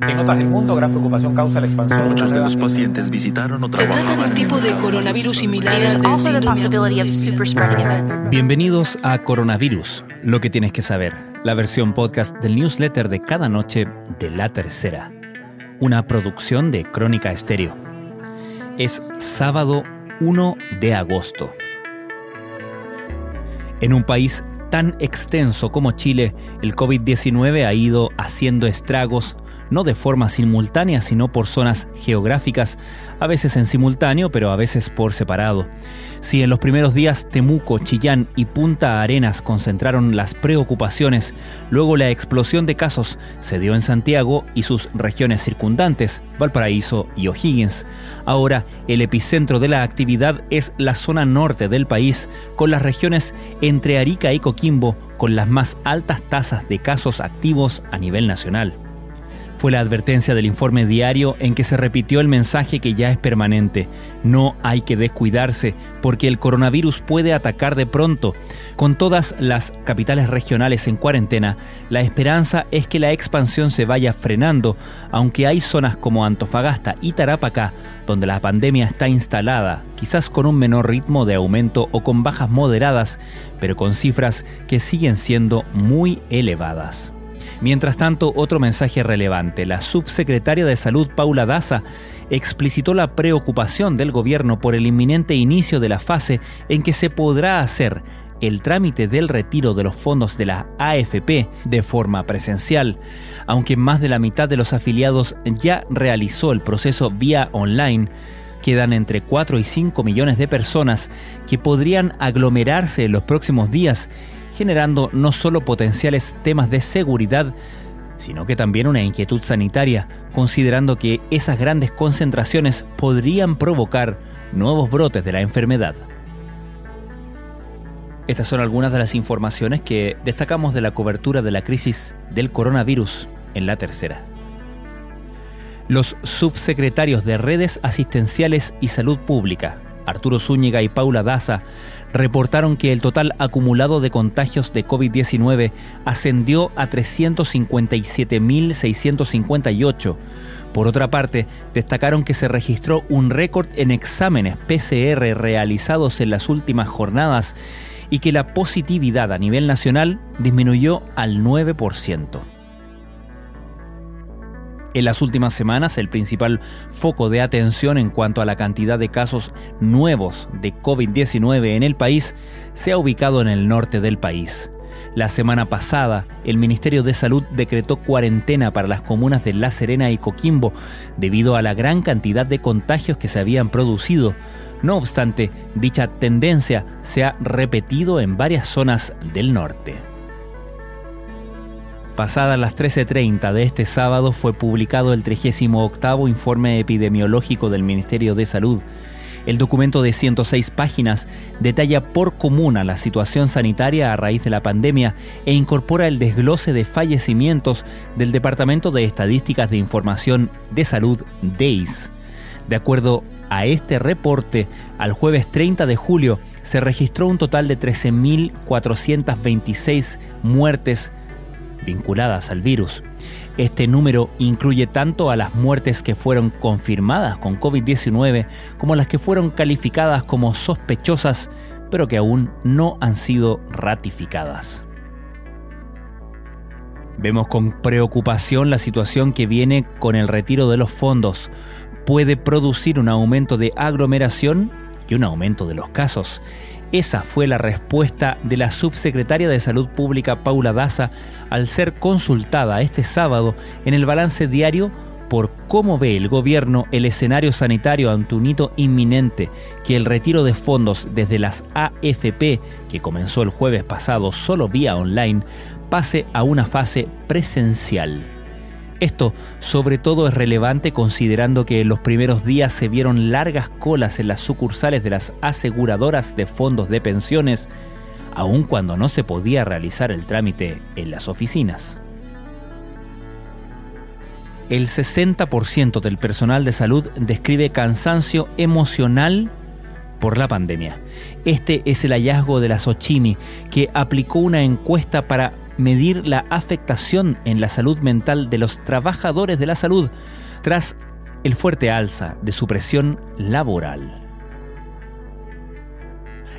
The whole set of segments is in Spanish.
En otras del mundo, gran preocupación causa la expansión Muchos de los pacientes visitaron o Se trata de trabajaban un tipo de coronavirus similar events. Bienvenidos a Coronavirus, lo que tienes que saber, la versión podcast del newsletter de cada noche de La Tercera, una producción de Crónica Estéreo. Es sábado 1 de agosto. En un país tan extenso como Chile, el COVID-19 ha ido haciendo estragos no de forma simultánea, sino por zonas geográficas, a veces en simultáneo, pero a veces por separado. Si en los primeros días Temuco, Chillán y Punta Arenas concentraron las preocupaciones, luego la explosión de casos se dio en Santiago y sus regiones circundantes, Valparaíso y O'Higgins. Ahora, el epicentro de la actividad es la zona norte del país, con las regiones entre Arica y Coquimbo, con las más altas tasas de casos activos a nivel nacional. Fue la advertencia del informe diario en que se repitió el mensaje que ya es permanente. No hay que descuidarse porque el coronavirus puede atacar de pronto. Con todas las capitales regionales en cuarentena, la esperanza es que la expansión se vaya frenando, aunque hay zonas como Antofagasta y Tarapacá donde la pandemia está instalada, quizás con un menor ritmo de aumento o con bajas moderadas, pero con cifras que siguen siendo muy elevadas. Mientras tanto, otro mensaje relevante. La subsecretaria de Salud, Paula Daza, explicitó la preocupación del gobierno por el inminente inicio de la fase en que se podrá hacer el trámite del retiro de los fondos de la AFP de forma presencial, aunque más de la mitad de los afiliados ya realizó el proceso vía online. Quedan entre 4 y 5 millones de personas que podrían aglomerarse en los próximos días generando no solo potenciales temas de seguridad, sino que también una inquietud sanitaria, considerando que esas grandes concentraciones podrían provocar nuevos brotes de la enfermedad. Estas son algunas de las informaciones que destacamos de la cobertura de la crisis del coronavirus en la tercera. Los subsecretarios de Redes Asistenciales y Salud Pública, Arturo Zúñiga y Paula Daza, reportaron que el total acumulado de contagios de COVID-19 ascendió a 357.658. Por otra parte, destacaron que se registró un récord en exámenes PCR realizados en las últimas jornadas y que la positividad a nivel nacional disminuyó al 9%. En las últimas semanas, el principal foco de atención en cuanto a la cantidad de casos nuevos de COVID-19 en el país se ha ubicado en el norte del país. La semana pasada, el Ministerio de Salud decretó cuarentena para las comunas de La Serena y Coquimbo debido a la gran cantidad de contagios que se habían producido. No obstante, dicha tendencia se ha repetido en varias zonas del norte. Pasadas las 13.30 de este sábado fue publicado el 38 informe epidemiológico del Ministerio de Salud. El documento de 106 páginas detalla por comuna la situación sanitaria a raíz de la pandemia e incorpora el desglose de fallecimientos del Departamento de Estadísticas de Información de Salud DEIS. De acuerdo a este reporte, al jueves 30 de julio se registró un total de 13.426 muertes vinculadas al virus. Este número incluye tanto a las muertes que fueron confirmadas con COVID-19 como las que fueron calificadas como sospechosas pero que aún no han sido ratificadas. Vemos con preocupación la situación que viene con el retiro de los fondos. Puede producir un aumento de aglomeración y un aumento de los casos. Esa fue la respuesta de la subsecretaria de Salud Pública Paula Daza al ser consultada este sábado en el balance diario por cómo ve el gobierno el escenario sanitario ante un hito inminente, que el retiro de fondos desde las AFP, que comenzó el jueves pasado solo vía online, pase a una fase presencial. Esto sobre todo es relevante considerando que en los primeros días se vieron largas colas en las sucursales de las aseguradoras de fondos de pensiones, aun cuando no se podía realizar el trámite en las oficinas. El 60% del personal de salud describe cansancio emocional por la pandemia. Este es el hallazgo de la Sochimi, que aplicó una encuesta para medir la afectación en la salud mental de los trabajadores de la salud tras el fuerte alza de su presión laboral.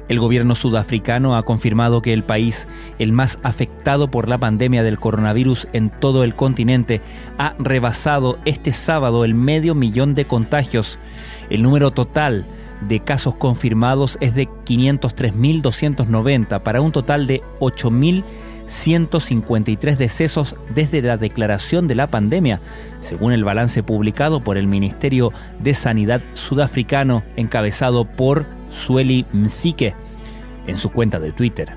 El gobierno sudafricano ha confirmado que el país, el más afectado por la pandemia del coronavirus en todo el continente, ha rebasado este sábado el medio millón de contagios. El número total de casos confirmados es de 503.290 para un total de 8.153 decesos desde la declaración de la pandemia, según el balance publicado por el Ministerio de Sanidad sudafricano encabezado por Sueli Msike en su cuenta de Twitter.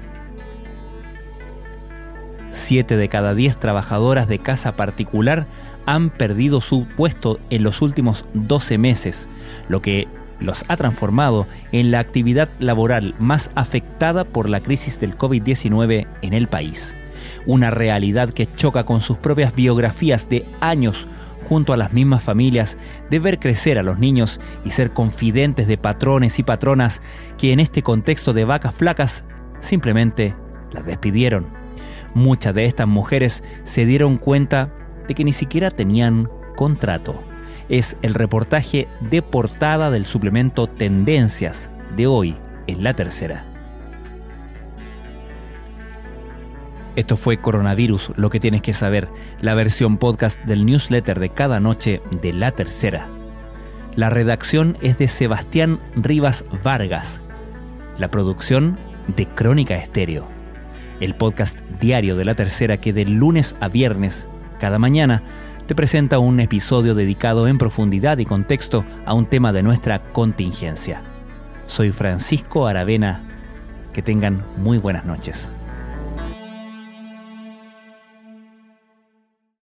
Siete de cada diez trabajadoras de casa particular han perdido su puesto en los últimos 12 meses, lo que los ha transformado en la actividad laboral más afectada por la crisis del COVID-19 en el país. Una realidad que choca con sus propias biografías de años junto a las mismas familias de ver crecer a los niños y ser confidentes de patrones y patronas que en este contexto de vacas flacas simplemente las despidieron. Muchas de estas mujeres se dieron cuenta de que ni siquiera tenían contrato. Es el reportaje de portada del suplemento Tendencias de hoy en la tercera. Esto fue Coronavirus, lo que tienes que saber, la versión podcast del newsletter de cada noche de la tercera. La redacción es de Sebastián Rivas Vargas. La producción de Crónica Estéreo. El podcast diario de la tercera que de lunes a viernes, cada mañana, te presenta un episodio dedicado en profundidad y contexto a un tema de nuestra contingencia. Soy Francisco Aravena. Que tengan muy buenas noches.